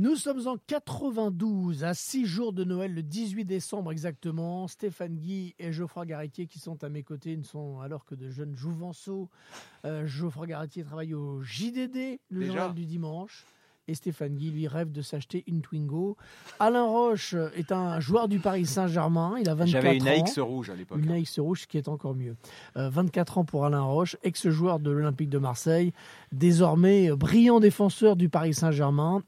Nous sommes en 92, à 6 jours de Noël, le 18 décembre exactement. Stéphane Guy et Geoffroy Garretier qui sont à mes côtés ne sont alors que de jeunes jouvenceaux. Euh, Geoffroy Garretier travaille au JDD, le Déjà journal du dimanche. Et Stéphane Guy, lui, rêve de s'acheter une Twingo. Alain Roche est un joueur du Paris Saint-Germain. Il a 24 ans. J'avais une AX rouge à l'époque. Une AX rouge, ce qui est encore mieux. Euh, 24 ans pour Alain Roche, ex-joueur de l'Olympique de Marseille, désormais euh, brillant défenseur du Paris Saint-Germain.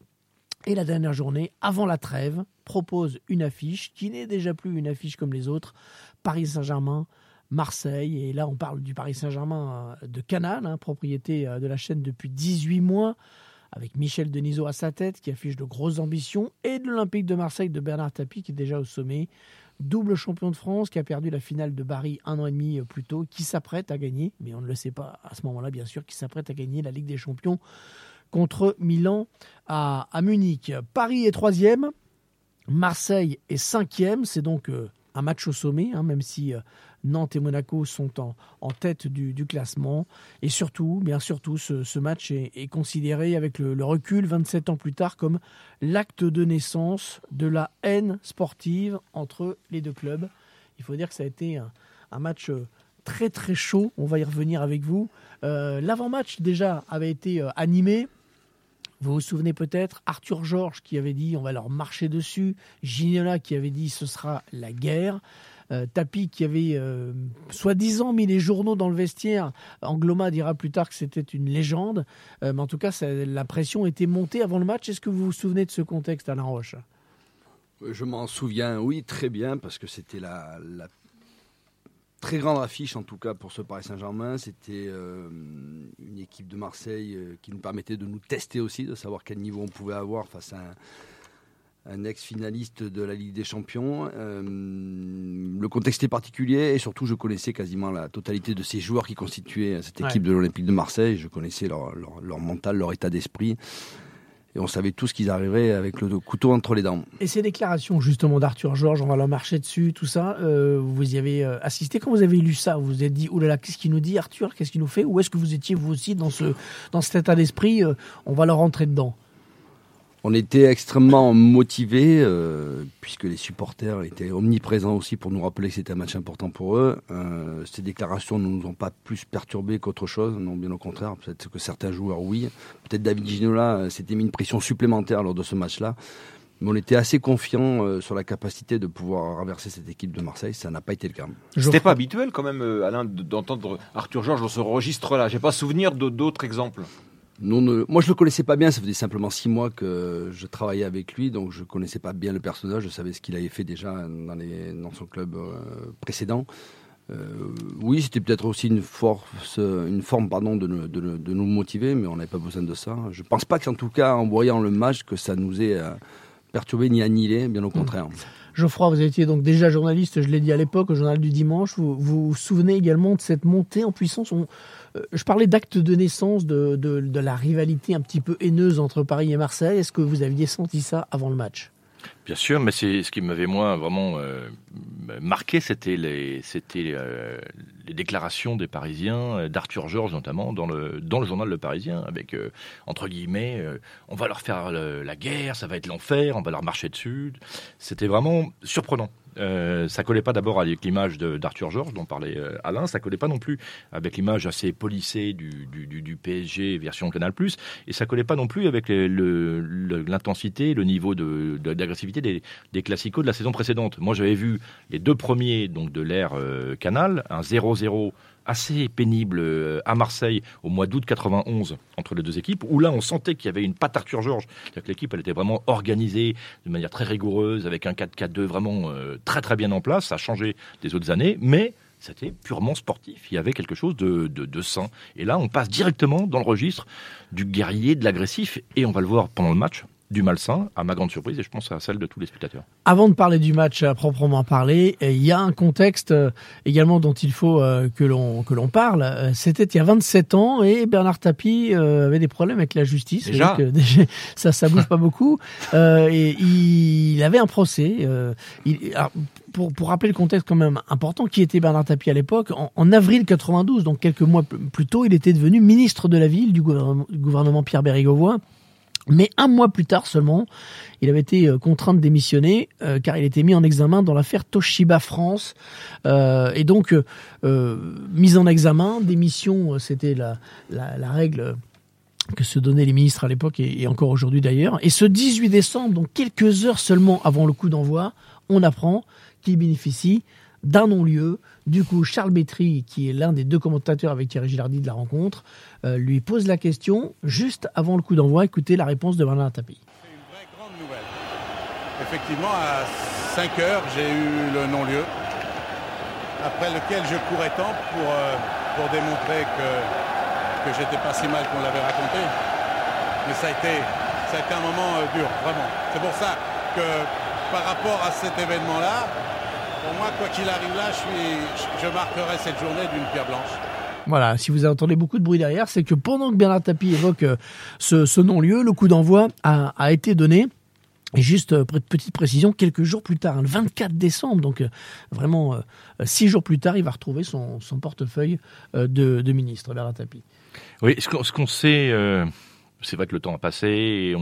Et la dernière journée, avant la trêve, propose une affiche qui n'est déjà plus une affiche comme les autres. Paris Saint-Germain, Marseille. Et là, on parle du Paris Saint-Germain euh, de Canal, hein, propriété euh, de la chaîne depuis 18 mois, avec Michel Denisot à sa tête, qui affiche de grosses ambitions, et de l'Olympique de Marseille de Bernard Tapie, qui est déjà au sommet. Double champion de France, qui a perdu la finale de Paris un an et demi plus tôt, qui s'apprête à gagner, mais on ne le sait pas à ce moment-là, bien sûr, qui s'apprête à gagner la Ligue des Champions contre Milan à, Munich. Paris est troisième, Marseille est cinquième. C'est donc euh, un match au sommet, hein, même si euh, Nantes et Monaco sont en, en tête du, classement. Et surtout, bien surtout, ce, match est, considéré avec le, le recul 27 ans plus tard comme l'acte de naissance de la haine sportive entre les deux clubs. Il faut dire que ça a été un, match euh, très très chaud. On va y revenir avec vous. L'avant-match déjà avait été animé. Vous vous souvenez peut-être, Arthur Georges qui avait dit on va leur marcher dessus, Ginola qui avait dit ce sera la guerre, euh, Tapi qui avait euh, soi-disant mis les journaux dans le vestiaire. Angloma dira plus tard que c'était une légende, Euh, mais en tout cas la pression était montée avant le match. Est-ce que vous vous souvenez de ce contexte, Alain Roche? Je m'en souviens, oui, très bien, parce que c'était la, la très grande affiche, en tout cas pour ce Paris Saint-Germain. C'était euh, une équipe de Marseille euh, qui nous permettait de nous tester aussi, de savoir quel niveau on pouvait avoir face à un, un ex-finaliste de la Ligue des Champions. Euh, le contexte est particulier et surtout, je connaissais quasiment la totalité de ces joueurs qui constituaient cette Ouais. équipe de l'Olympique de Marseille. Je connaissais leur, leur- leur mental, leur état d'esprit. Et on savait tous qu'ils arriveraient avec le couteau entre les dents. Et ces déclarations justement d'Arthur Georges, on va leur marcher dessus, tout ça, euh, vous y avez euh, assisté quand vous avez lu ça? Vous vous êtes dit, oulala, qu'est-ce qu'il nous dit Arthur? Qu'est-ce qu'il nous fait? Ou est-ce que vous étiez vous aussi dans, ce, dans cet état d'esprit euh, On va leur rentrer dedans? On était extrêmement motivés, euh, puisque les supporters étaient omniprésents aussi pour nous rappeler que c'était un match important pour eux. Euh, ces déclarations ne nous ont pas plus perturbés qu'autre chose, non, bien au contraire. Peut-être que certains joueurs, oui. Peut-être David Ginola euh, s'était mis une pression supplémentaire lors de ce match-là. Mais on était assez confiants euh, sur la capacité de pouvoir renverser cette équipe de Marseille. Ça n'a pas été le cas. C'était pas habituel quand même, euh, Alain, d'entendre Arthur Georges dans ce registre-là. J'ai pas souvenir de- d'autres exemples. Ne- moi, je le connaissais pas bien. Ça faisait simplement six mois que je travaillais avec lui, donc je connaissais pas bien le personnage. Je savais ce qu'il avait fait déjà dans, les, dans son club euh, précédent. Euh, oui, c'était peut-être aussi une force, une forme, pardon, de, nous- de, nous- de nous motiver, mais on n'avait pas besoin de ça. Je pense pas qu'en tout cas, en voyant le match, que ça nous ait euh, perturbé ni annihilé, bien au contraire. Geoffroy, vous étiez donc déjà journaliste, je l'ai dit à l'époque, au journal du dimanche. Vous vous, vous souvenez également de cette montée en puissance? On- Je parlais d'acte de naissance, de, de, la rivalité un petit peu haineuse entre Paris et Marseille. Est-ce que vous aviez senti ça avant le match? Bien sûr, mais c'est ce qui m'avait moi vraiment euh, marqué, c'était les, euh, les déclarations des Parisiens, euh, d'Arthur Georges notamment, dans le dans le journal Le Parisien, avec euh, entre guillemets, euh, on va leur faire la guerre, ça va être l'enfer, on va leur marcher dessus. C'était vraiment surprenant. Euh, ça collait pas d'abord avec l'image de- d'Arthur Georges dont parlait euh, Alain, ça collait pas non plus avec l'image assez polissée du, PSG version Canal+, et ça collait pas non plus avec l'intensité, le niveau de- de- d'agressivité des, des classicos de la saison précédente. Moi, j'avais vu les deux premiers donc de l'ère euh, Canal, un 0-0 assez pénible euh, à Marseille au mois d'août 91 entre les deux équipes, où là on sentait qu'il y avait une patte Arthur Georges, c'est-à-dire que l'équipe elle était vraiment organisée de manière très rigoureuse, avec un 4-4-2 vraiment euh, très très bien en place, ça a changé des autres années, mais c'était purement sportif. Il y avait quelque chose de, de, de sain. Et là, on passe directement dans le registre du guerrier, de l'agressif, et on va le voir pendant le match du malsain, à ma grande surprise, et je pense à celle de tous les spectateurs. Avant de parler du match à proprement parler, euh, il y a un contexte euh, également dont il faut euh, que l'on que l'on parle. C'était il y a 27 ans et Bernard Tapie avait des problèmes avec la justice. Déjà euh, déjà, ça ça bouge pas beaucoup. Euh, et il avait un procès. euh, il- alors, pour, pour rappeler le contexte quand même important, qui était Bernard Tapie à l'époque, en, en avril 92, donc quelques mois plus tôt, il était devenu ministre de la ville du gouvernement, du gouvernement Pierre Bérégovoy. Mais un mois plus tard seulement, il avait été euh, contraint de démissionner euh, car il était mis en examen dans l'affaire Toshiba France. Euh, et donc, euh, mise en examen, démission, c'était la, règle que se donnaient les ministres à l'époque et encore aujourd'hui d'ailleurs. Et ce 18 décembre, donc quelques heures seulement avant le coup d'envoi, on apprend qu'il bénéficie d'un non-lieu. Du coup, Charles Bétry, qui est l'un des deux commentateurs avec Thierry Gilardi de la rencontre, euh, lui pose la question juste avant le coup d'envoi. Écoutez la réponse de Bernard Tapie. C'est une vraie grande nouvelle. Effectivement, à 5 heures, j'ai eu le non-lieu, après lequel je courais tant pour, euh, pour démontrer que, que j'étais pas si mal qu'on l'avait raconté. Mais ça a été, ça a été un moment euh, dur, vraiment. C'est pour ça que par rapport à cet événement-là, pour moi, quoi qu'il arrive là, je, suis, je marquerai cette journée d'une pierre blanche. Voilà, si vous entendez beaucoup de bruit derrière, c'est que pendant que Bernard Tapie évoque euh, ce, ce non-lieu, le coup d'envoi a, a été donné. Et juste euh, petite précision, quelques jours plus tard, hein, le 24 décembre, donc euh, vraiment euh, six jours plus tard, il va retrouver son, son portefeuille euh, de, de ministre, Bernard Tapie. Oui, ce qu'on sait, euh, c'est vrai que le temps a passé et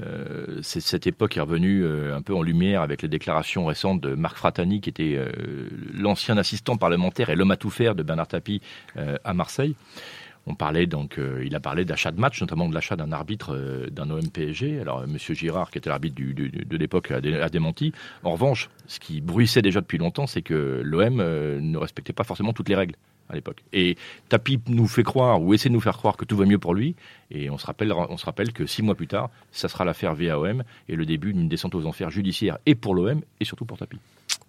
euh, cette époque est revenue euh, un peu en lumière avec les déclarations récentes de Marc Fratani, qui était euh, l'ancien assistant parlementaire et l'homme à tout faire de Bernard Tapie à Marseille. On parlait donc, euh, il a parlé d'achat de match, notamment de l'achat d'un arbitre euh, d'un OM PSG. Alors, euh, Monsieur Girard, qui était l'arbitre de l'époque, a démenti. En revanche, ce qui bruissait déjà depuis longtemps, c'est que l'OM euh, ne respectait pas forcément toutes les règles à l'époque. Et Tapi nous fait croire, ou essaie de nous faire croire que tout va mieux pour lui. Et on se rappelle, on se rappelle que six mois plus tard, ça sera l'affaire VAOM et le début d'une descente aux enfers judiciaire et pour l'OM et surtout pour Tapi.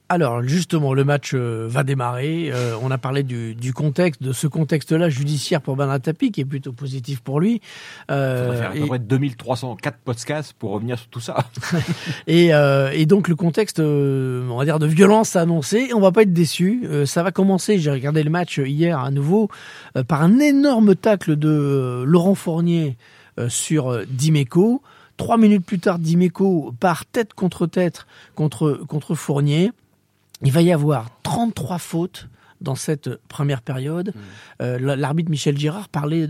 Alors justement, le match euh, va démarrer. Euh, on a parlé du, du contexte, de ce contexte-là judiciaire pour Bernard Tapie, qui est plutôt positif pour lui. Euh, Ça va faire à et- peu près 2304 podcasts pour revenir sur tout ça. Et, euh, et donc le contexte, on va dire, de violence annoncé. On va pas être déçu. Euh, ça va commencer. J'ai regardé le match hier à nouveau euh, par un énorme tacle de Laurent Fournier euh, sur Dimeco. Trois minutes plus tard, Dimeco part tête contre tête contre contre Fournier. Il va y avoir 33 fautes dans cette première période. Euh, l- L'arbitre Michel Girard parlait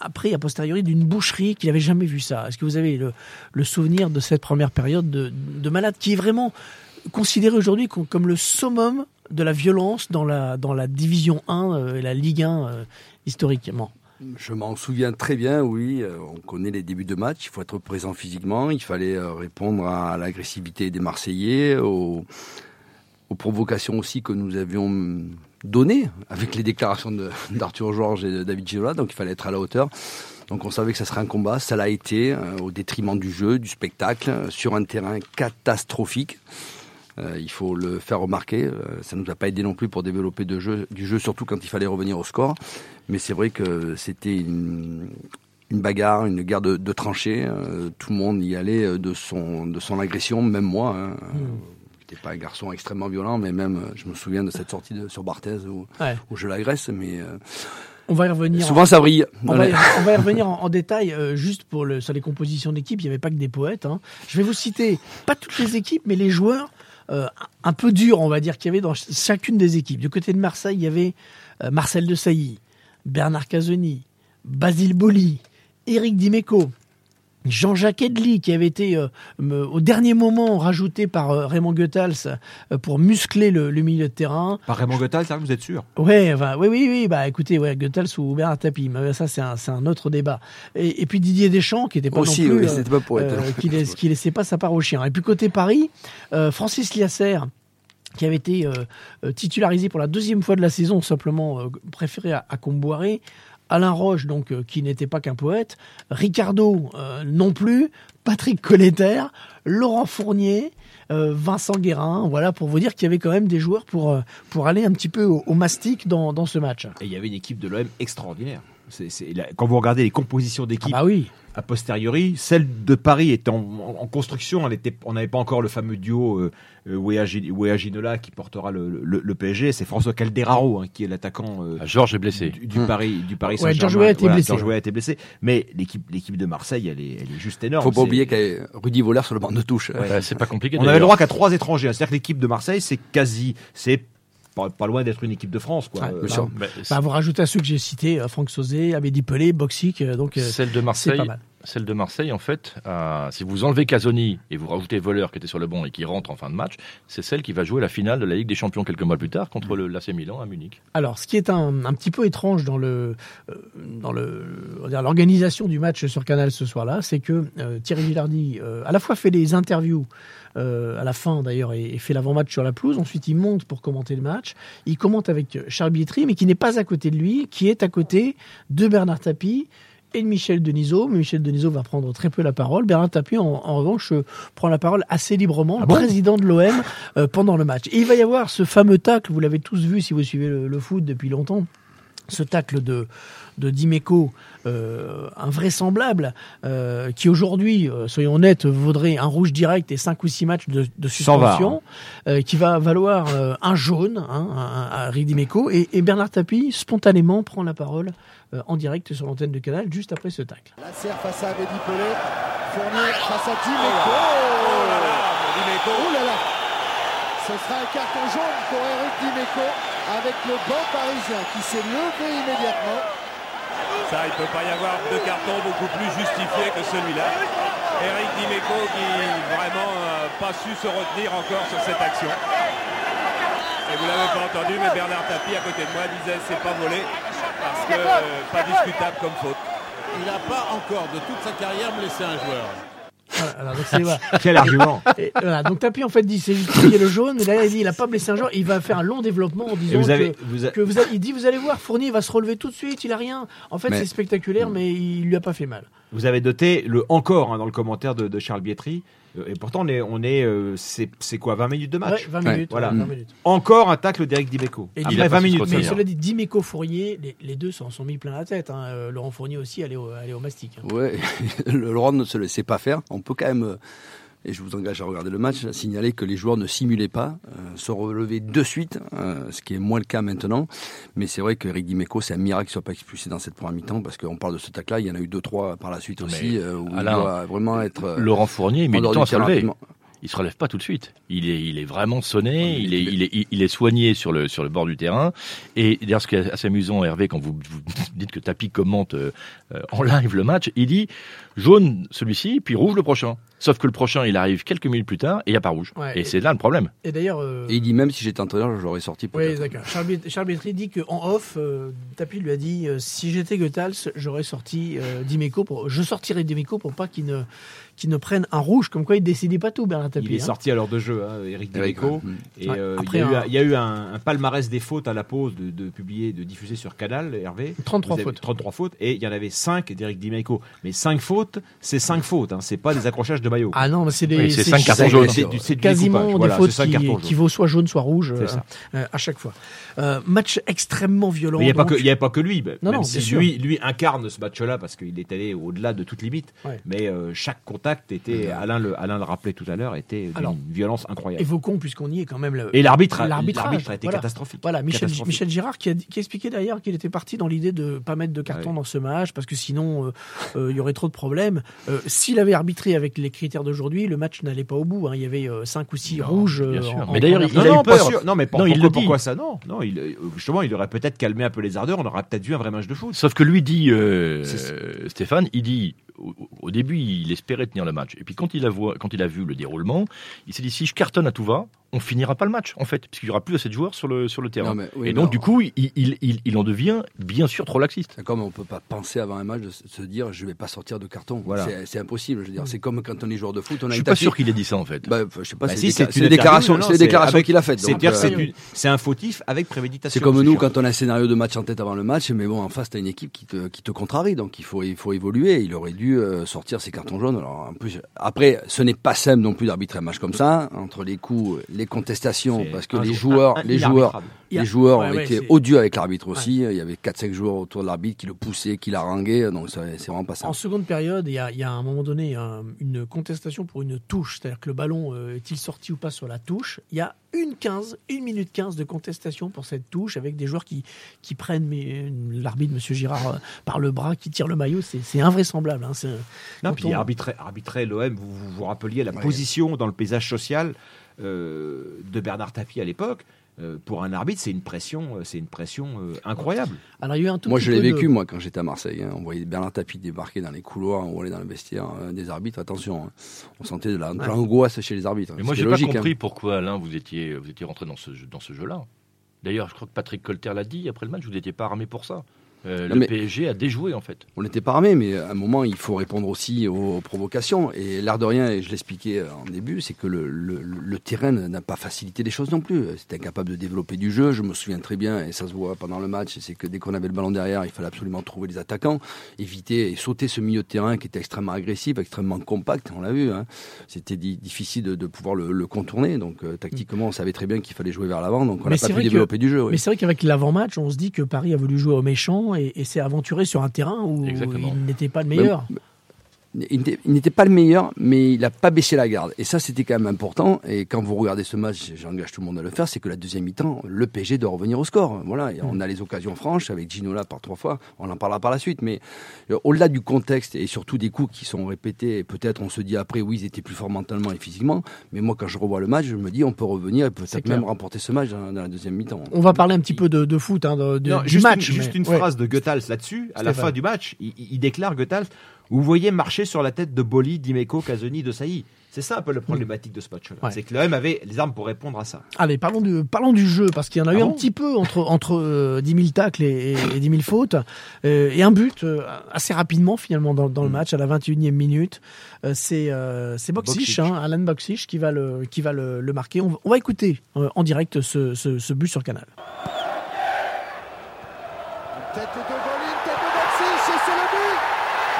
après, a posteriori, d'une boucherie qu'il n'avait jamais vu ça. Est-ce que vous avez le, le souvenir de cette première période de, de malade qui est vraiment considéré aujourd'hui com- comme le summum de la violence dans la, dans la division 1 euh, et la Ligue 1 euh, historiquement? Je m'en souviens très bien, oui. euh, On connaît les débuts de match. Il faut être présent physiquement. Il fallait euh, répondre à l'agressivité des Marseillais, aux, aux provocations aussi que nous avions données avec les déclarations d'Arthur Georges et de David Girola. Donc il fallait être à la hauteur. Donc on savait que ça serait un combat. Ça l'a été euh, au détriment du jeu, du spectacle, euh, sur un terrain catastrophique. Euh, il faut le faire remarquer. Ça ne nous a pas aidé non plus pour développer du jeu, surtout quand il fallait revenir au score. Mais c'est vrai que c'était une, bagarre, une guerre de, tranchées. Tout le monde y allait de son, de son agression, même moi. Hein. J'étais pas un garçon extrêmement violent, mais même, euh, je me souviens de cette sortie de, sur Barthez où, Ouais. où je l'agresse. Mais euh, On va y revenir. souvent, ça brille. On va, y, on va y revenir en, en détail, euh, juste pour le, sur les compositions d'équipe. Il n'y avait pas que des poètes. hein. Je vais vous citer, pas toutes les équipes, mais les joueurs euh, un peu durs, on va dire, qu'il y avait dans ch- chacune des équipes. Du côté de Marseille, il y avait Marcel de Sailly, Bernard Casoni, Basile Boli, Eric Dimeco. Jean-Jacques Edli, qui avait été euh, au dernier moment rajouté par euh, Raymond Goethals euh, pour muscler le, le milieu de terrain. Par Raymond Gottal, ça, vous êtes sûr? Ouais, enfin, oui, oui, oui. Bah, écoutez, ouais, Goethals ou Bernard Tapie, mais ça, c'est un, c'est un autre débat. Et, et puis Didier Deschamps, qui était pas Aussi, non plus, oui, c'était pas pour être. euh, qui, laisse- qui laissait pas sa part au chien. Et puis côté Paris, euh, Francis Liasser, qui avait été titularisé pour la deuxième fois de la saison, simplement euh, préféré à, à Comboiré. Alain Roche, donc, euh, qui n'était pas qu'un poète. Ricardo, euh, non plus. Patrick Colletter. Laurent Fournier. euh, Vincent Guérin. Voilà, pour vous dire qu'il y avait quand même des joueurs pour, aller un petit peu au, au mastic dans, dans ce match. Et il y avait une équipe de l'OM extraordinaire. La- quand vous regardez les compositions Ah d'équipe bah oui. a posteriori, celle de Paris était en, en- en construction. Elle était, on n'avait pas encore le fameux duo euh, euh, Wea Wea Ginola qui portera le, le- le PSG. C'est François Calderaro hein, qui est l'attaquant euh, Ah, Georges est blessé. du, du Paris, du Paris Ouais, Saint-Germain. Georges Weah a été Voilà, blessé. Georges Weah a été blessé. Mais l'équipe, l'équipe de Marseille, elle est, elle est juste énorme. Faut pas oublier qu'il y a Rudy Voller sur le banc de touche. Ouais, c'est pas compliqué. On avait le droit qu'à trois étrangers. C'est-à-dire que l'équipe de Marseille, c'est quasi, c'est pas, pas loin d'être une équipe de France, quoi. Ouais, Euh, bien sûr. Bah, Bah, vous rajoutez à ceux que j'ai cités, euh, Franck Sauzé, Abedi Pelé, Boxic, euh, donc euh, Celle de c'est Marseille, pas mal. Celle de Marseille, en fait, euh, si vous enlevez Casoni et vous rajoutez Voleur qui était sur le banc et qui rentre en fin de match, c'est celle qui va jouer la finale de la Ligue des Champions quelques mois plus tard contre le l'AC Milan à Munich. Alors, ce qui est un, petit peu étrange dans le euh, dans le l'organisation du match sur Canal ce soir-là, c'est que euh, Thierry Villardi euh, à la fois fait des interviews à la fin d'ailleurs et, et fait l'avant-match sur la pelouse. Ensuite, il monte pour commenter le match. Il commente avec Charles Bietri, mais qui n'est pas à côté de lui, qui est à côté de Bernard Tapie et de Michel Denisot. Mais Michel Denisot va prendre très peu la parole. Bernard Tapie, en, en revanche, euh, prend la parole assez librement, le président de l'OM, euh, pendant le match. Et il va y avoir ce fameux tacle, vous l'avez tous vu si vous suivez le, le foot depuis longtemps, ce tacle de, de Dimeco, euh, invraisemblable, euh, qui aujourd'hui, euh, soyons honnêtes, vaudrait un rouge direct et 5 ou 6 matchs de, suspension, qui va valoir un jaune hein, à, à Rick Dimeco. Et, et Bernard Tapie, spontanément, prend la parole en direct sur l'antenne de Canal, juste après ce tacle. La serre face à Abedi Pelé. Fournier face à Dimeco. Oh là là, Dimeco. Oh là là Ce sera un carton jaune pour Eric Dimeco avec le banc parisien qui s'est levé immédiatement. Ça, il ne peut pas y avoir de carton beaucoup plus justifié que celui-là. Eric Dimeco qui vraiment n'a pas su se retenir encore sur cette action. Et vous l'avez pas entendu, mais Bernard Tapie à côté de moi disait c'est pas volé que euh, pas discutable comme faute. Il n'a pas encore de toute sa carrière blessé un joueur. Voilà, alors, donc c'est- voilà. Quel argument Et voilà, donc Tapie en fait dit c'est justifié le jaune, et là il dit il a pas blessé un joueur, il va faire un long développement en disant vous avez, que, vous a- que vous avez- il dit vous allez voir Fournier va se relever tout de suite, il a rien. En fait Mais- c'est spectaculaire mais il lui a pas fait mal. Vous avez noté le encore hein, dans le commentaire de, de Charles Bietri. Euh, Et pourtant, on est, on est euh, c'est c'est quoi, 20 minutes de match Ouais, 20 Ouais, minutes, voilà. ouais, 20 minutes. Encore un tacle d'Eric Dimeco. Et Après il a pas 20 su se minutes. Mais cela dit, Dimeco Fournier, les, les deux s'en sont mis plein la tête. hein. Euh, Laurent Fournier aussi allait au, allait au mastic. hein. Ouais, Laurent ne se laissait pas faire. On peut quand même, euh, et je vous engage à regarder le match, signaler que les joueurs ne simulaient pas, euh, se relevaient de suite, euh, ce qui est moins le cas maintenant. Mais c'est vrai qu'Eric Dimeco, c'est un miracle qu'il soit pas expulsé dans cette première mi-temps, parce qu'on parle de ce tac-là, il y en a eu deux, trois par la suite aussi, euh, où Alain, il doit vraiment être Laurent Fournier, il met du temps à se terrain relever. rapidement. Il se relève pas tout de suite. Il est, il est vraiment sonné. Il est, il- il est, il est soigné sur le, sur le bord du terrain. Et d'ailleurs, ce qui est assez amusant, Hervé, quand vous, vous dites que Tapi commente euh, en live le match, il dit jaune celui-ci, puis rouge le prochain. Sauf que le prochain, il arrive quelques minutes plus tard et il n'y a pas rouge. Ouais, et et- c'est là le problème. Et d'ailleurs, euh, il dit même si j'étais entraîneur, j'aurais sorti oui, d'accord. Charles, Bietri dit qu'en off, euh, Tapie lui a dit euh, si j'étais Goethals, j'aurais sorti euh, Dimeco pour, je sortirais Dimeco pour pas qu'il ne, qu'il ne prenne un rouge. Comme quoi, il décidait pas tout, Bernard Tapie. Il est hein. sorti à l'heure de jeu, hein, Eric Ouais, Dimeco. ouais. Et Ouais, euh, après il, y a eu, un- un- il y a eu un, un palmarès des fautes à la pause de, de publier, de diffuser sur Canal, Hervé. 33 Vous avez fautes. 33 fautes. Et il y en avait 5 d'Eric Dimeco. Mais 5 fautes, c'est 5 fautes. Hein, c'est pas des accrochages de maillot. Ah non, mais c'est des, Oui, c'est cartons c'est- jaunes. C'est quasiment des Voilà, fautes qui, cartons qui jaunes. vaut soit jaune soit rouge C'est euh, ça. euh, à chaque fois. Euh, match extrêmement violent. Il n'y a, pas que- il y avait pas que lui. Non, même non, si lui, lui incarne ce match-là parce qu'il est allé au-delà de toute limite. Ouais. Mais euh, chaque contact était, Alain le, Alain le rappelait tout à l'heure, était d'une Alors, violence incroyable. Évoquons, puisqu'on y est quand même. Le, Et l'arbitre, a- l'arbitrage, l'arbitre a été voilà. catastrophique. Voilà, Michel, Catastrophique. Michel Girard qui a, qui a expliqué d'ailleurs qu'il était parti dans l'idée de pas mettre de carton Ouais. dans ce match parce que sinon euh, euh, il y aurait trop de problèmes. Euh, S'il avait arbitré avec les critères d'aujourd'hui, le match n'allait pas au bout. hein. Il y avait 5 ou 6 Non, rouges. bien euh, sûr. en- Mais d'ailleurs, première il a mi-temps. eu non, peur. sûr. Non, mais pour- Non, il pourquoi, ça Non, non. Il, euh, justement, il aurait peut-être calmé un peu les ardeurs. On aurait peut-être vu un vrai match de foot. Sauf que lui dit, euh, euh, Stéphane, il dit, au, au début, il espérait tenir le match. Et puis quand il a, vo- quand il a vu le déroulement, il s'est dit, si je cartonne à tout va, on finira pas le match, en fait, puisqu'il y aura plus assez de joueurs sur le, sur le terrain. Non, mais oui, et donc, du coup, il, il, il, il en devient bien sûr trop laxiste. Comme on peut pas penser avant un match de se dire je vais pas sortir de carton. Voilà. C'est- impossible. Je veux dire, c'est comme quand on est joueur de foot, on a Je suis pas tapis- sûr qu'il ait dit ça, en fait. Bah, je sais pas. Bah c'est si, une avec- qu'il a C'est-à-dire c'est euh, c'est un fautif avec préméditation. C'est comme nous sûr. quand on a un scénario de match en tête avant le match, mais bon, en face, t'as une équipe qui te, qui te contrarie, donc il faut, il faut évoluer. Il aurait dû euh, sortir ses cartons jaunes. Alors, en plus, après, ce n'est pas simple non plus d'arbitrer un match comme ça, entre les coups, les contestations, parce que les joueurs, un- les joueurs, les joueurs ouais, ont ouais, odieux avec l'arbitre aussi. Il y avait 4-5 joueurs autour de l'arbitre qui le poussaient, qui l'arranguaient, donc ça- c'est vraiment pas En simple. seconde période, il y a, il y a à un moment donné un- une contestation pour une touche, c'est-à-dire que le ballon euh, est-il sorti ou pas sur la touche? Il y a une 15, une minute 15 de contestation pour cette touche avec des joueurs qui, qui prennent mais, l'arbitre, Monsieur Girard, euh, par le bras, qui tire le maillot. C'est invraisemblable. hein, Non, puis on- arbitrer, arbitrer l'OM, vous, vous vous rappeliez la Ouais. position dans le paysage social euh, de Bernard Tapie à l'époque. Euh, pour un arbitre, c'est une pression, euh, c'est une pression euh, incroyable. Alors, il y a eu un tout Moi, je l'ai de- vécu, moi, quand j'étais à Marseille. hein. On voyait Bernard Tapie débarquer dans les couloirs, on allait dans le vestiaire euh, des arbitres. Attention, hein. on sentait de la- de l'angoisse chez les arbitres. Mais moi, j'ai pas hein. compris pourquoi, Alain, vous étiez, vous étiez rentré dans ce, jeu- dans ce jeu-là. D'ailleurs, je crois que Patrick Colter l'a dit après le match, vous n'étiez pas armé pour ça. Euh, le PSG a déjoué, en fait. On n'était pas armé, mais à un moment, il faut répondre aussi aux provocations. Et l'air de rien, et je l'expliquais en début, c'est que le, le- le terrain n'a pas facilité les choses non plus. C'était incapable de développer du jeu. Je me souviens très bien, et ça se voit pendant le match, c'est que dès qu'on avait le ballon derrière, il fallait absolument trouver les attaquants, éviter et sauter ce milieu de terrain qui était extrêmement agressif, extrêmement compact. On l'a vu. hein. C'était di- difficile de, de pouvoir le, le contourner. Donc euh, tactiquement, on savait très bien qu'il fallait jouer vers l'avant. Donc on Mais n'a c'est pas pu que- développer du jeu. oui. Mais c'est vrai qu'avec l'avant-match, on se dit que Paris a voulu jouer au méchant et, et s'est aventuré sur un terrain où Exactement. il n'était pas le meilleur. Il n'était pas le meilleur, mais il n'a pas baissé la garde. Et ça, c'était quand même important. Et quand vous regardez ce match, j'engage tout le monde à le faire, c'est que la deuxième mi-temps, le PSG doit revenir au score. Voilà, et on a les occasions franches avec Ginola par trois fois. On en parlera par la suite. Mais euh, au-delà du contexte et surtout des coups qui sont répétés, peut-être on se dit après, oui, ils étaient plus forts mentalement et physiquement. Mais moi, quand je revois le match, je me dis, on peut revenir et peut-être même remporter ce match dans, la deuxième mi-temps. On va parler un petit peu de, de foot, hein, de, de- Non, du juste match. Une, juste mais- une ouais. phrase de Goethals là-dessus. À la fin du match, il, il déclare Goethals Vous voyez marcher sur la tête de Boli, Dimeco, Casoni, de Sailly. C'est ça un peu le problématique de ce match-là. Ouais. C'est que l'OM avait les armes pour répondre à ça. Allez, parlons du, parlons du jeu, parce qu'il y en a eu Ah un bon petit peu entre, entre euh, 10 000 tacles et, et, et 10 000 fautes, euh, et un but euh, assez rapidement finalement dans, dans le match, à la 21e minute. Euh, c'est euh, c'est Boxic, hein, Alan Boxic, qui va le, qui va le, le marquer. On, va- on va écouter euh, en direct ce, ce, ce but sur Canal. Tête de Bolin, tête de Boxic, et c'est le but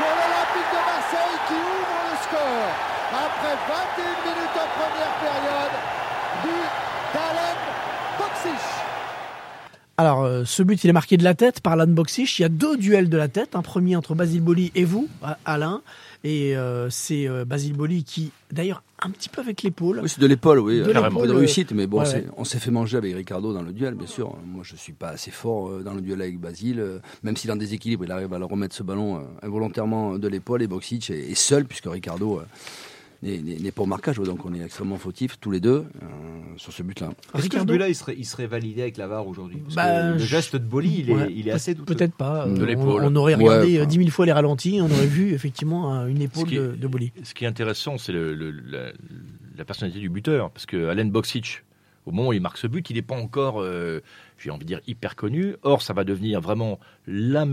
pour l'Olympique de Marseille qui ouvre le score. Après 21 minutes en première période, but d'Alain Boxic. Alors, euh, ce but, il est marqué de la tête par Alan. Il y a deux duels de la tête. Un premier entre Basile Boli et vous, A- Alain. Et euh, c'est euh, Basile Boli qui, d'ailleurs, un petit peu avec l'épaule. Oui, c'est de l'épaule, oui. De l'épaule, de euh, réussite, mais bon, ouais, c'est- ouais. on s'est fait manger avec Ricardo dans le duel, bien sûr. Moi, je suis pas assez fort euh, dans le duel avec Basile. euh, Même s'il est en déséquilibre, il arrive à le remettre ce ballon euh, involontairement de l'épaule. Et Boxic est, est seul, puisque Ricardo euh, n'est- n'est n'est pas au marquage. Donc, on est extrêmement fautifs, tous les deux, euh, sur ce but-là. Est-ce que ce but-là, il serait, il serait validé avec la VAR aujourd'hui Bah, Le geste de Boli, il est, Ouais, il est peut- assez douteux. Peut-être pas. De Euh, l'épaule. On, on aurait Ouais, regardé euh, enfin. 10 000 fois les ralentis. On aurait vu effectivement euh, une épaule qui de, de Boli. Ce qui est intéressant, c'est le- le- la, la personnalité du buteur. Parce que Alain Boksic, au moment où il marque ce but, il n'est pas encore, euh, j'ai envie de dire, hyper connu. Or, ça va devenir vraiment la,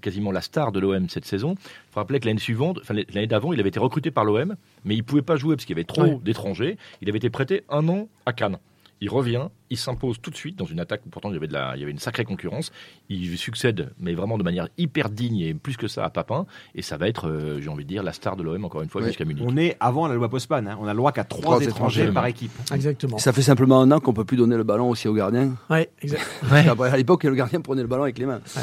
quasiment la star de l'OM cette saison. Il faut rappeler que l'année suivante, enfin, l'année d'avant, il avait été recruté par l'OM, mais il ne pouvait pas jouer parce qu'il y avait trop d'étrangers. Il avait été prêté un an à Cannes. Il revient, il s'impose tout de suite dans une attaque où pourtant il y avait, de la, il y avait une sacrée concurrence. Il succède, mais vraiment de manière hyper digne et plus que ça à Papin. Et ça va être, euh, j'ai envie de dire, la star de l'OM encore une fois jusqu'à Munich. On est avant la loi Postman. hein. On a le droit qu'à trois, étrangers étrangers. par équipe. Exactement. Ça fait simplement un an qu'on peut plus donner le ballon aussi au gardien. Ouais, exact. Parce qu'après, À l'époque, le gardien prenait le ballon avec les mains. Ouais,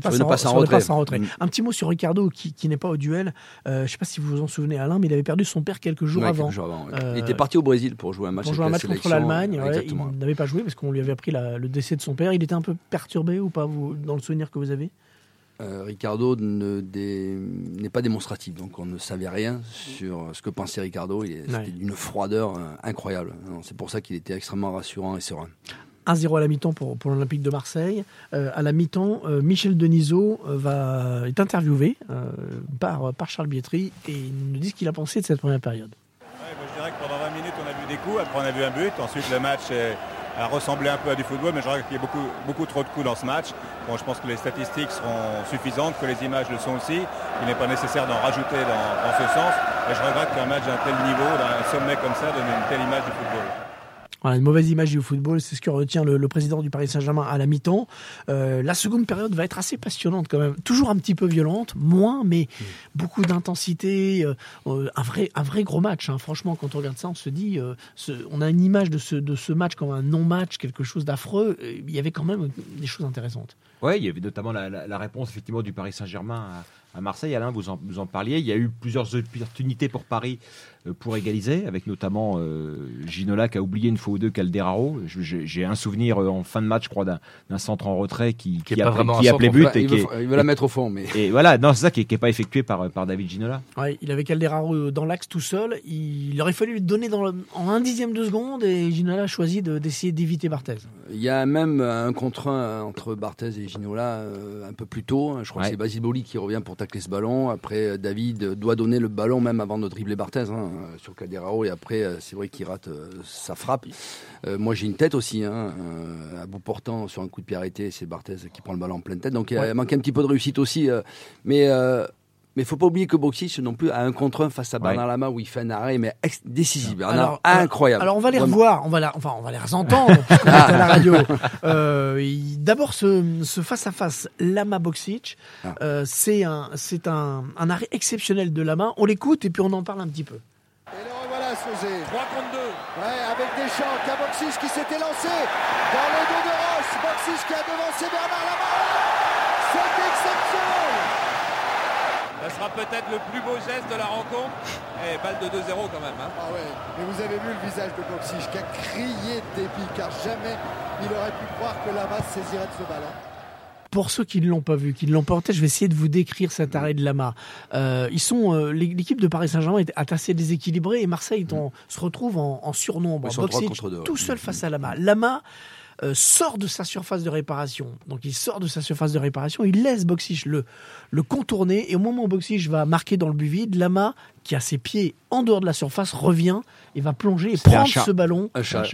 passe en sur les retrait. Mm. Un petit mot sur Ricardo qui, qui n'est pas au duel. Euh, je ne sais pas si vous vous en souvenez, Alain, mais il avait perdu son père quelques jours Ouais, avant. quelques jours avant, ouais. Euh, Il était parti au Brésil pour jouer un match, pour jouer un la match contre l'Allemagne. ouais, Exactement. il n'avait pas joué parce qu'on lui avait appris la- le décès de son père. Il était un peu perturbé ou pas, vous, dans le souvenir que vous avez? Euh, Ricardo ne n'est pas démonstratif, donc on ne savait rien sur ce que pensait Ricardo. C'était Ouais. d'une froideur euh, incroyable. C'est pour ça qu'il était extrêmement rassurant et serein. 1-0 à la mi-temps pour, pour l'Olympique de Marseille. Euh, à la mi-temps, euh, Michel Denisot euh, va, est interviewé euh, par, par Charles Bietri et il nous dit ce qu'il a pensé de cette première période. Ouais, moi, je dirais que pendant 20 minutes, on a vu des dernier coup. Après, on a vu un but. Ensuite, le match est- a ressemblé un peu à du football, mais je crois qu'il y a beaucoup, trop de coups dans ce match. Je pense que les statistiques seront suffisantes, que les images le sont aussi. Il n'est pas nécessaire d'en rajouter dans, dans ce sens. Et je regrette qu'un match d'un tel niveau, d'un sommet comme ça, donne une telle image du football. Voilà, une mauvaise image du football, c'est ce que retient le, le président du Paris Saint-Germain à la mi-temps. Euh, la seconde période va être assez passionnante quand même, toujours un petit peu violente, moins, mais beaucoup d'intensité, euh, euh, un vrai, un vrai gros match. hein. Franchement, quand on regarde ça, on se dit, euh, ce- on a une image de ce, de ce match comme un non-match, quelque chose d'affreux. Il y avait quand même des choses intéressantes. Ouais, il y avait notamment la, la- la réponse effectivement du Paris Saint-Germain à, à Marseille. Alain, vous en, vous en parliez. Il y a eu plusieurs opportunités pour Paris pour égaliser, avec notamment euh, Ginola qui a oublié une fois ou deux Calderaro. J'ai un souvenir euh, en fin de match, je crois, d'un centre en retrait qui, Qui est qui pas appelait, qui but. Et il, qui veut, est- il veut la mettre au fond, mais et voilà, non, c'est ça qui n'est pas effectué par, par David Ginola. Ouais, il avait Calderaro dans l'axe tout seul. Il aurait fallu lui donner dans le- en un dixième de seconde et Ginola a choisi de- d'essayer d'éviter Barthez. il y a même un contre un entre Barthez et Ginola euh, un peu plus tôt. Je crois Ouais. que c'est Basile Boli qui revient pour tacler ce ballon. Après, euh, David euh, doit donner le ballon même avant de dribbler Barthez hein, euh, sur Caderaro. Et après, euh, c'est vrai qu'il rate euh, sa frappe. Euh, moi, j'ai une tête aussi, hein, euh, à bout portant sur un coup de pied arrêté. C'est Barthez qui prend le ballon en pleine tête. Donc, il Ouais. manque un petit peu de réussite aussi. mais mais faut pas oublier que Boxic non plus a un contre un face à Bernard Lama où il fait un arrêt mais décisif, Alors, incroyable. Alors on va les revoir, on va, la- enfin on va les entendre puisqu'on est à la radio. Euh, D'abord ce, ce face à face Lama Boxic, Ah. euh, c'est un c'est un, un arrêt exceptionnel de Lama. On l'écoute et puis on en parle un petit peu. Et Sauzé. 3 contre 2. Ouais, avec Deschamps, qui a qui s'était lancé dans le dos de Roche. Boxic qui a devancé Bernard Lama. C'est exceptionnel. Ça sera peut-être le plus beau geste de la rencontre. Et balle de 2-0 quand même. hein. Ah ouais, mais vous avez vu le visage de Boxic qui a crié de dépit car jamais il aurait pu croire que Lama saisirait de ce ballon. Pour ceux qui ne l'ont pas vu, qui ne l'ont pas en tête, je vais essayer de vous décrire cet arrêt de Lama. Euh, ils sont euh, l'é- l'équipe de Paris Saint-Germain est assez déséquilibrée et Marseille en- se retrouve en, en surnombre. Deux, ouais. tout seul face à Lama. Lama euh, sort de sa surface de réparation. Donc il sort de sa surface de réparation, il laisse Boxic le, le contourner et au moment où Boxic va marquer dans le but vide, Lama, qui a ses pieds en dehors de la surface, revient et va plonger et prendre ce ballon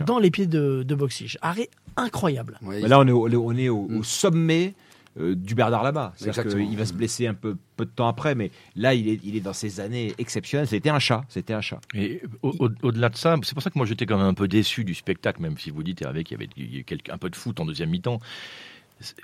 dans les pieds de, de Boxic. Arrêt incroyable. Ouais, Mais il- là, on est au, on est au, au sommet euh, du Bernard Lama. C'est-à-dire qu'il va se blesser un peu, peu de temps après, mais là, il est, il est dans ses années exceptionnelles. C'était un chat. C'était un chat. Et au- au- au-delà de ça, c'est pour ça que moi j'étais quand même un peu déçu du spectacle, même si vous dites Hervé qu'il y avait un peu de foot en deuxième mi-temps.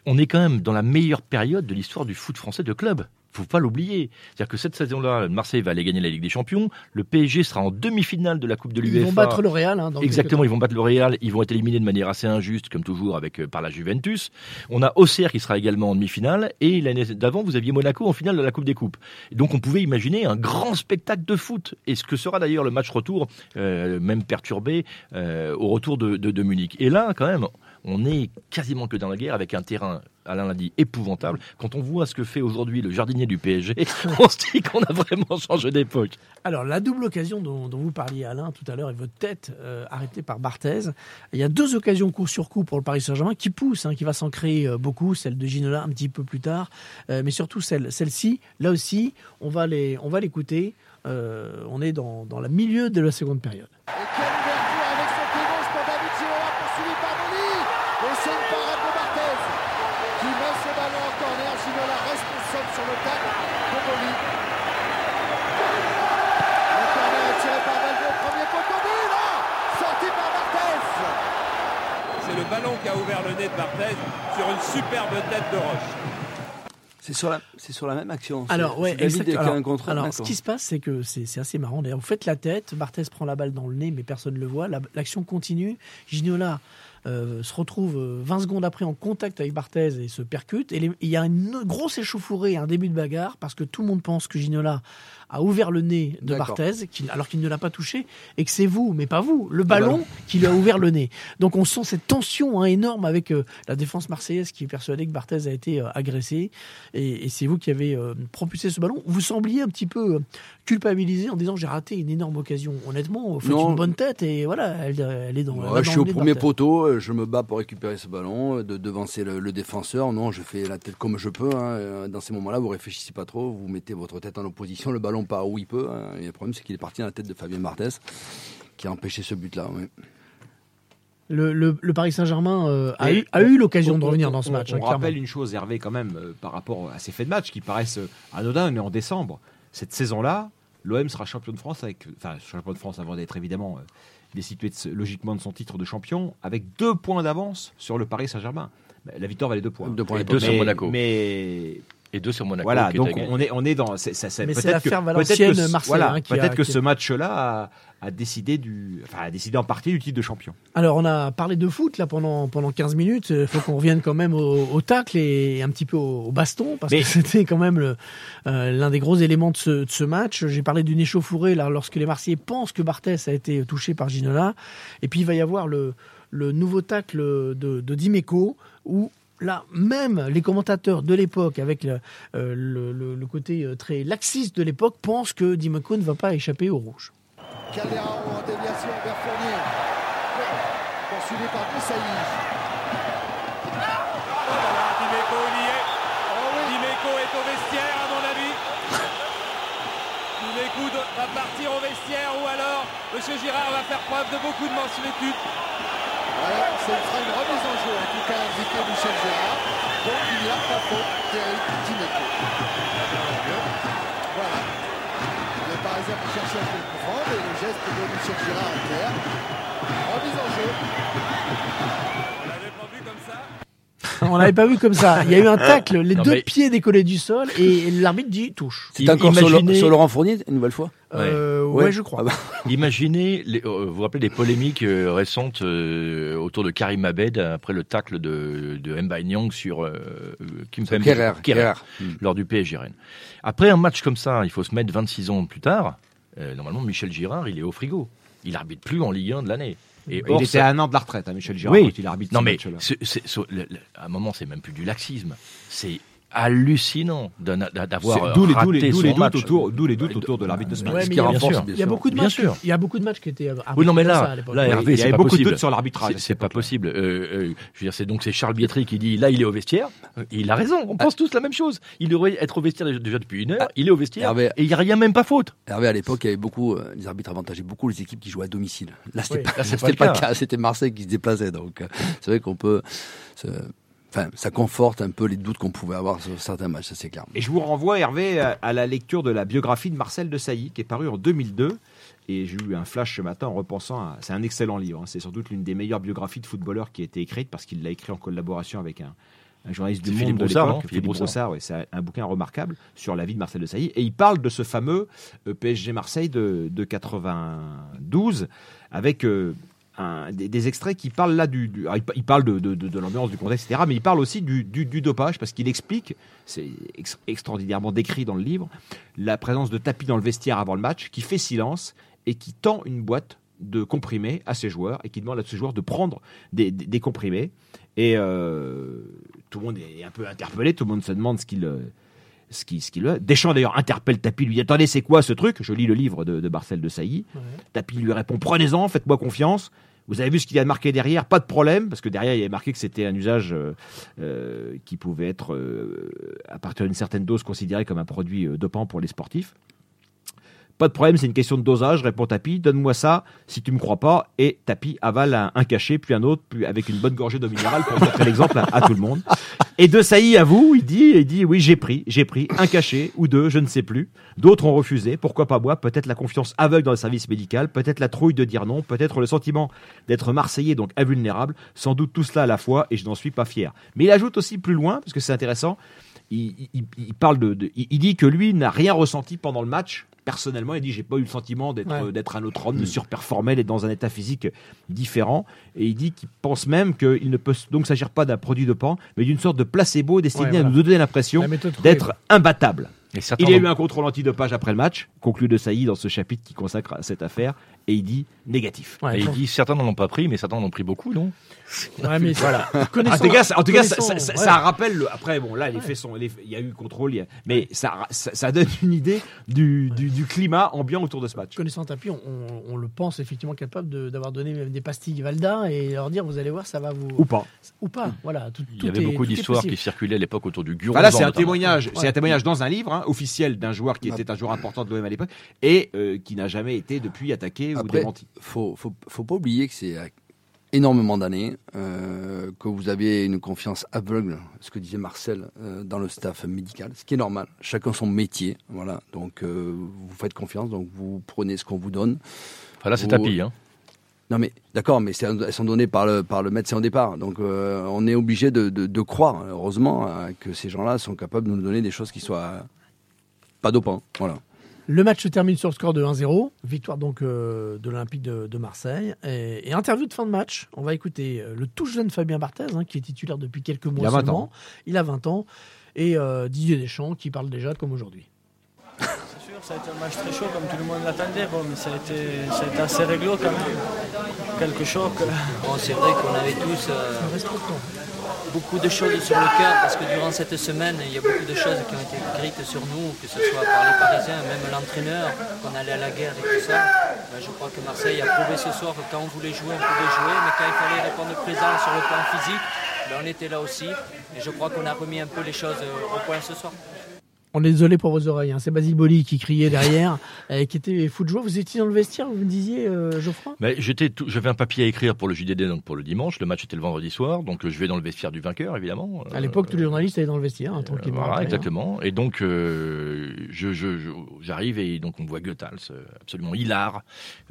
On est quand même dans la meilleure période de l'histoire du foot français de club. Faut pas l'oublier. C'est-à-dire que cette saison-là, Marseille va aller gagner la Ligue des Champions. Le PSG sera en demi-finale de la Coupe de l'UEFA. Ils vont battre le Real. hein, Exactement, ils vont battre le Real, ils vont être éliminés de manière assez injuste, comme toujours, avec euh, par la Juventus. On a Auxerre qui sera également en demi-finale, et l'année d'avant, vous aviez Monaco en finale de la Coupe des Coupes. Et donc, on pouvait imaginer un grand spectacle de foot, et ce que sera d'ailleurs le match retour, euh, même perturbé, euh, au retour de, de, de Munich. Et là, quand même, on est quasiment que dans la guerre, avec un terrain, Alain l'a dit, épouvantable. Quand on voit ce que fait aujourd'hui le jardinier du PSG, on se dit qu'on a vraiment changé d'époque. Alors, la double occasion dont, dont vous parliez, Alain, tout à l'heure, et votre tête euh, arrêtée par Barthez, il y a deux occasions coup sur coup pour le Paris Saint-Germain qui poussent, hein, qui va s'en créer euh, beaucoup, celle de Ginola un petit peu plus tard, euh, mais surtout celle, celle-ci, là aussi, on va les, on va l'écouter. Euh, on est dans, dans le milieu de la seconde période. Et quelle ouverture avec son pied gauche pour David Ginola poursuivi par Boli. Et c'est une parade de Barthez qui met ce ballon en corner. Ginola responsable sur le tacle de Boli. Le corner est tiré par Valdo. Premier poteau but, là Sorti par Barthez. C'est le ballon qui a Barthez sur une superbe tête de Roche. C'est sur la, c'est sur la même action. Alors, ouais, Alors, un contre un, alors, ce qui se passe, c'est que c'est c'est assez marrant. D'ailleurs, vous faites la tête, Barthez prend la balle dans le nez, mais personne ne le voit. La- L'action continue. Gignola euh, se retrouve euh, 20 secondes après en contact avec Barthez et se percute. Et il y a une grosse échauffourée, un début de bagarre, parce que tout le monde pense que Gignola a ouvert le nez de. Barthez, alors qu'il ne l'a pas touché, et que c'est vous, mais pas vous, le ballon, qui lui a ouvert le nez. Donc on sent cette tension hein, énorme avec euh, la défense marseillaise qui est persuadée que Barthez a été euh, agressé, et, et c'est vous qui avez euh, propulsé ce ballon. Vous sembliez un petit peu euh, culpabilisé en disant j'ai raté une énorme occasion. Honnêtement, vous faites Non. une bonne tête, et voilà, elle, elle est dans. Ouais, je suis au premier poteau, euh, je me bats pour récupérer ce ballon, euh, de devancer le, le défenseur. Non, je fais la tête comme je peux. hein. Euh, Dans ces moments-là, vous réfléchissez pas trop, vous mettez votre tête en opposition, le ballon part où il peut. hein. Et le problème, c'est qu'il est parti dans la tête de Fabien Barthez. qui a empêché ce but-là. oui. Le, le- le Paris Saint-Germain euh, a, eu, a eu l'occasion on- de on- revenir dans ce on- match. On, hein, clairement. rappelle une chose, Hervé, quand même, euh, par rapport à ces faits de match qui paraissent anodins, on est en décembre. Cette saison-là, l'OM sera champion de France avec, enfin, champion de France avant d'être évidemment destitué de ce- logiquement de son titre de champion, avec deux points d'avance sur le Paris Saint-Germain. La victoire valait deux points. Deux points Et deux sur Monaco. Mais Et deux sur Monaco. voilà, donc on est, on est dans. c'est- ça- ça- Mais c'est peut-être l'affaire que- Valenciennes, peut-être que ce- Marseille, Voilà, hein, peut-être que a- ce match-là a, a décidé du, enfin, a décidé en partie du titre de champion. Alors, on a parlé de foot là pendant, pendant 15 minutes. Il faut qu'on revienne quand même au, au tacle et un petit peu au, au baston, parce Mais- que c'était quand même le- euh, l'un des gros éléments de ce, de ce match. J'ai parlé d'une échauffourée là, lorsque les Marseillais pensent que Barthès a été touché par Ginola. Et puis, il va y avoir le, le nouveau tacle de, de Dimeco, où là, même les commentateurs de l'époque, avec le, euh, le- le- le côté euh, très laxiste de l'époque, pensent que Dimeco ne va pas échapper au rouge. Caldera en déviation vers Fournier. Poursuivi par Desailly. Dimeco, il y est. Dimeco est au vestiaire, à mon avis. Dimeco va partir au vestiaire ou alors Monsieur Girard va faire preuve de beaucoup de mansuétude. Voilà, ce sera une remise en jeu, en tout cas indiqué Michel geste de Michel Gérard est clair. Remise en jeu. On l'avait pas vu comme ça. On l'avait pas vu comme ça. Il y a eu un tacle, les Non, deux mais- pieds décollés du sol, et l'arbitre dit touche. C'est encore sur, Imaginez- sur Laurent Fournier, une nouvelle fois Euh, ouais. Ouais. je crois. Ah bah, Imaginez, les- euh, vous vous rappelez des polémiques euh, récentes euh, autour de Karim Abed après le tacle de, de Mbaye Nyang sur Kim Kerrer, Kerrer, Kerrer. lors du PSG Rennes. Après un match comme ça, il faut se mettre 26 ans plus tard. Euh, normalement, Michel Girard, il est au frigo. Il arbitre plus en Ligue 1 de l'année. Et il or, était à un an de la retraite, hein, Michel Girard, Oui. quand il arbitre Non mais le- le- à un moment, c'est même plus du laxisme. C'est hallucinant d'avoir D'où les, d'où les- raté d'où les son doutes autour, d'où les doutes autour de l'arbitre de ce Ouais, qui il y a- renforce, sûr. bien Il y a sûr. beaucoup de matchs. sûr. Il y a beaucoup de matchs qui étaient. Oui, non, mais ça là, à là, Hervé, il y avait beaucoup de doutes sur l'arbitrage C'est- pas possible. Euh, euh, je veux dire, c'est donc c'est Charles Bietri qui dit là, il est au vestiaire. Euh, Il a raison. On pense tous la même chose. Il devrait être au vestiaire déjà- depuis une heure. Il est au vestiaire Hervé. et il n'y a rien même pas faute. Hervé, à l'époque, il y avait beaucoup, euh, les arbitres avantageaient beaucoup les équipes qui jouaient à domicile. Là, c'était Oui. pas, c'était le pas le cas. C'était Marseille qui se déplaçait. Donc, euh, c'est vrai qu'on peut, enfin, ça conforte un peu les doutes qu'on pouvait avoir sur certains matchs, ça c'est clair. Et je vous renvoie, Hervé, à, à la lecture de la biographie de Marcel de Sailly, qui est parue en 2002. Et j'ai eu un flash ce matin en repensant à. C'est un excellent livre. hein. C'est sans doute l'une des meilleures biographies de footballeurs qui a été écrite parce qu'il l'a écrit en collaboration avec un, un journaliste du C'est Monde Philippe de Broussard, l'époque, Philippe Philippe Broussard. ouais, c'est un, bouquin remarquable sur la vie de Marcel de Sailly. Et il parle de ce fameux euh, PSG Marseille de, de 92 avec. euh, un- des, des extraits qui parlent là du, du- alors, il, pa- il parle de, de- de- de l'ambiance, du contexte, etc. Mais il parle aussi du, du- du dopage parce qu'il explique, c'est ex- extraordinairement décrit dans le livre, la présence de tapis dans le vestiaire avant le match qui fait silence et qui tend une boîte de comprimés à ses joueurs et qui demande à ses joueurs de prendre des, des- des comprimés. Et euh, tout le monde est un peu interpellé, tout le monde se demande ce qu'il euh, ce qui, ce qu'il a. Deschamps d'ailleurs interpelle Tapi, lui dit Attendez, c'est quoi ce truc? Je lis le livre de, de Marcel de Sailly. Ouais. Tapi lui répond Prenez-en, faites-moi confiance. Vous avez vu ce qu'il y a marqué derrière, pas de problème, parce que derrière il y avait marqué que c'était un usage euh, euh, qui pouvait être, euh, à partir d'une certaine dose, considéré comme un produit dopant pour les sportifs. Pas de problème, c'est une question de dosage, répond Tapi. Donne-moi ça si tu me crois pas. Et Tapi avale un, cachet, puis un autre, puis avec une bonne gorgée d'eau minérale pour montrer l'exemple à, tout le monde. Et de Sailly à vous, il dit, il dit oui, j'ai pris, j'ai pris un cachet ou deux, je ne sais plus. D'autres ont refusé. Pourquoi pas moi Peut-être la confiance aveugle dans le service médical, peut-être la trouille de dire non, peut-être le sentiment d'être marseillais, donc invulnérable. Sans doute tout cela à la fois, et je n'en suis pas fier. Mais il ajoute aussi plus loin, parce que c'est intéressant. Il, il- il parle de, il dit que lui n'a rien ressenti pendant le match. Personnellement, il dit j'ai pas eu le sentiment d'être Ouais. d'être un autre homme, de surperformer, d'être dans un état physique différent. Et il dit qu'il pense même qu'il ne peut donc s'agir pas d'un produit de pan, mais d'une sorte de placebo destiné Ouais, voilà. à nous donner l'impression d'être imbattable. Et Il y a eu un contrôle antidopage après le match, conclu de Sailly dans ce chapitre qui consacre à cette affaire, et il dit négatif. Ouais, et il dit certains n'en ont pas pris, mais certains en ont pris beaucoup, non? Ouais, mais voilà. En tout cas, ça- en tout cas, ça, connaissant- ça- ça- ouais. ça rappelle. le- après, bon, là, les faits sont. les- Il y a eu contrôle, a- mais ça, ça, ça donne une idée du, du, du climat ambiant autour de ce match. Connaissant Tapi, on, on- on le pense effectivement capable de- d'avoir donné même des pastilles Valda et leur dire vous allez voir ça va vous Ou pas. ou pas voilà tout, Il y avait est- beaucoup d'histoires qui circulaient à l'époque autour du Guron. Enfin, là, c'est un témoignage. C'est un témoignage dans un livre hein, officiel d'un joueur qui était un joueur important de l'OM à l'époque et euh, qui n'a jamais été depuis attaqué ou Après, démenti. faut, faut, faut pas oublier que c'est euh, énormément d'années euh, que vous avez une confiance aveugle, ce que disait Marcel, euh, dans le staff médical, ce qui est normal. Chacun son métier, voilà. Donc euh, vous faites confiance, donc vous prenez ce qu'on vous donne. Enfin, là, c'est Vous- tapis. Hein. Non mais d'accord, mais elles sont données par le, par le médecin au départ. Donc on est obligé de, de, de croire, heureusement, que ces gens-là sont capables de nous donner des choses qui soient pas dopantes. Voilà. Le match se termine sur le score de 1-0. Victoire donc euh, de l'Olympique de, de Marseille. Et, et interview de fin de match. On va écouter euh, le tout jeune Fabien Barthez, hein, qui est titulaire depuis quelques mois Il a 20 seulement. ans. Il a 20 ans. Et euh, Didier Deschamps qui parle déjà comme aujourd'hui. C'est sûr, ça a été un match très chaud comme tout le monde l'attendait, bon, mais ça a, été, ça a été assez réglo quand même. Quelques chocs. Bon, c'est vrai qu'on avait tous euh, beaucoup de choses sur le cœur parce que durant cette semaine, il y a beaucoup de choses qui ont été écrites sur nous, que ce soit par les Parisiens, même l'entraîneur, qu'on allait à la guerre et tout ça. Ben, je crois que Marseille a prouvé ce soir que quand on voulait jouer, on pouvait jouer, mais quand il fallait répondre présent sur le plan physique, ben, on était là aussi. Et je crois qu'on a remis un peu les choses euh, au point ce soir. On est désolé pour vos oreilles. hein. C'est Basile Boli qui criait derrière, et qui était fou de joie. Vous étiez dans le vestiaire, vous me disiez, euh, Geoffroy? Mais j'étais, tout- j'avais un papier à écrire pour le JDD, donc pour le dimanche. Le match était le vendredi soir, donc euh, je vais dans le vestiaire du vainqueur, évidemment. À l'époque, tous les journalistes allaient dans le vestiaire, hein, Euh, tranquillement. Voilà, après, hein. exactement. Et donc, euh, je, je- je- j'arrive et donc on voit Goethals, euh, absolument hilar,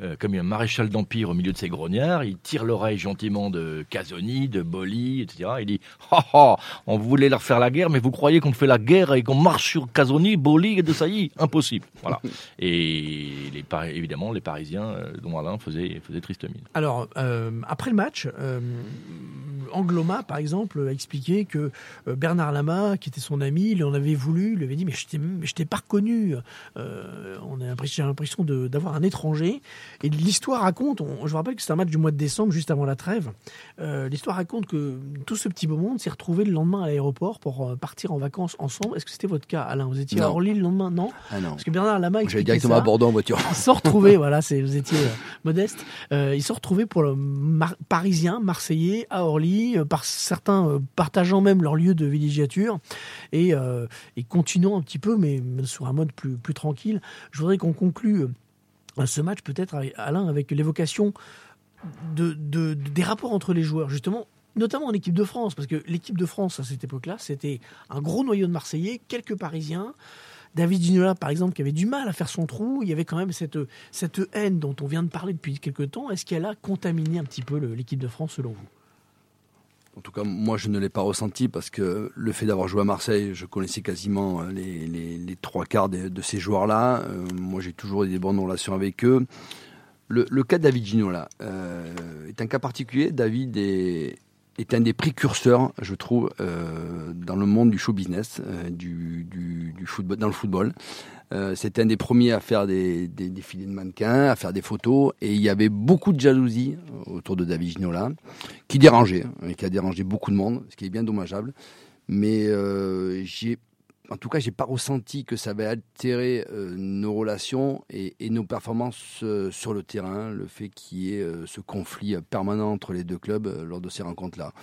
euh, comme un maréchal d'empire au milieu de ses grognards. Il tire l'oreille gentiment de Casoni, de Boli, etc. Il dit Ha ha, on voulait leur faire la guerre, mais vous croyez qu'on fait la guerre et qu'on marche sur Casoni, Boli et de Sailly Impossible. Voilà. Et les, évidemment, les Parisiens, euh, dont Alain faisait triste mine. Alors, euh, après le match, euh, Angloma, par exemple, a expliqué que euh, Bernard Lama, qui était son ami, il en avait voulu, il lui avait dit Mais je t'ai- pas reconnu. Euh, on a j'ai l'impression de- d'avoir un étranger. Et l'histoire raconte on- je vous rappelle que c'est un match du mois de décembre, juste avant la trêve. Euh, l'histoire raconte que tout ce petit beau monde s'est retrouvé le lendemain à l'aéroport pour partir en vacances ensemble. Est-ce que c'était votre cas, Alain? Vous étiez à. Orly le lendemain? Non Ah non. Parce que Bernard Lama J'allais directement ça. à Bordeaux en voiture. Ils sont retrouvés, voilà, vous étiez euh, modeste. Ils sont retrouvés pour le Mar- Parisien, Marseillais, à Orly, euh, par certains euh, partageant même leur lieu de villégiature et, euh, et continuant un petit peu, mais sur un mode plus, plus tranquille. Je voudrais qu'on conclue ce match peut-être, Alain, avec l'évocation de, de- de- des rapports entre les joueurs, justement. Notamment en équipe de France, parce que l'équipe de France à cette époque-là, c'était un gros noyau de Marseillais, quelques Parisiens, David Ginola, par exemple, qui avait du mal à faire son trou, il y avait quand même cette, cette haine dont on vient de parler depuis quelques temps. Est-ce qu'elle a contaminé un petit peu l'équipe de France, selon vous? En tout cas, moi, je ne l'ai pas ressenti parce que le fait d'avoir joué à Marseille, je connaissais quasiment euh, les, trois quarts de, ces joueurs-là. Euh, moi, j'ai toujours eu des bonnes relations avec eux. Le, cas de David Ginola euh, est un cas particulier. David est, un des précurseurs, je trouve, euh, dans le monde du show business, du football, dans le football. Euh, C'était un des premiers à faire des, des défilés de mannequins, à faire des photos, et il y avait beaucoup de jalousie autour de David Ginola, qui dérangeait, hein, et qui a dérangé beaucoup de monde, ce qui est bien dommageable. Mais euh, j'ai, en tout cas, j'ai pas ressenti que ça avait altéré euh, nos relations et, nos performances euh, sur le terrain, le fait qu'il y ait euh, ce conflit euh, permanent entre les deux clubs euh, lors de ces rencontres-là.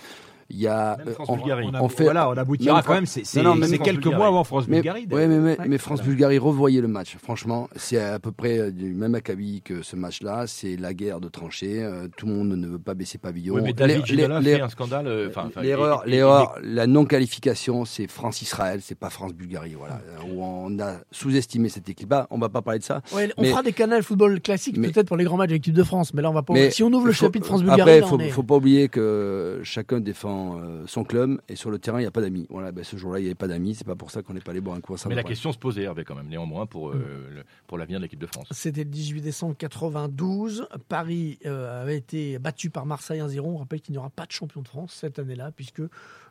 Il y a, Même euh, on, On a- on fait, voilà, on aboutira quand même, c'est- c'est- Non, non, quelques mois avant France-Bulgarie, Mais, ouais, mais, mais, d'ailleurs. mais France-Bulgarie, revoyez le match. Franchement, c'est à peu près euh, du même acabit que ce match-là. C'est la guerre de tranchées. euh, tout le monde ne veut pas baisser pavillon. Oui, mais David fait un scandale. euh, L'erreur, l'erreur, la non-qualification, c'est France-Israël, c'est pas France-Bulgarie, voilà. Euh, Où on a sous-estimé cette équipe-là. On va pas parler de ça. Ouais, On fera des canals football classiques peut-être pour les grands matchs de l'équipe de France, mais là on va pas. mais si on ouvre le chapitre France-Bulgarie, Après, là, faut, faut pas oublier que chacun défend euh, son club et sur le terrain, il n'y a pas d'amis. Voilà, ben, ce jour-là, il n'y avait pas d'amis. C'est pas pour ça qu'on n'est pas allé boire un coup ensemble. Mais la question se posait, Hervé, quand même, néanmoins, pour, Mm. euh, le- pour l'avenir de l'équipe de France. C'était le 18 décembre 92. Paris euh, avait été battu par Marseille 1-0. On rappelle qu'il n'y aura pas de champion de France cette année-là, puisque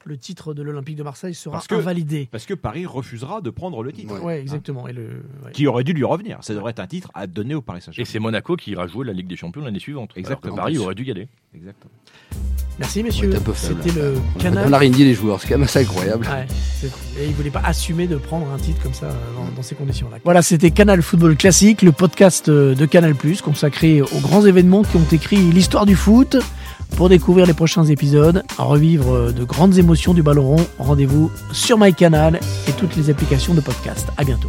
le titre de l'Olympique de Marseille sera Parce que- invalidé. Parce que Paris refusera de prendre le titre. Ouais, exactement. Et le, ouais. Qui aurait dû lui revenir. Ça devrait être un titre à donner au Paris Et Saint-Germain. c'est Monaco qui ira jouer la Ligue des Champions l'année suivante. Alors que Exactement. Paris aurait dû y aller. Exactement. Merci faible. C'était le On a- canal. On a rien dit les joueurs, c'est quand même assez incroyable. Ouais, c'est- et il voulait pas assumer de prendre un titre comme ça euh, dans, dans ces conditions-là. Voilà, c'était Canal Football Classique, le podcast euh, de Canal+, consacré aux grands événements qui ont écrit l'histoire du foot. Pour découvrir les prochains épisodes, revivre de grandes émotions du ballon rond, rendez-vous sur MyCanal et toutes les applications de podcast. À bientôt.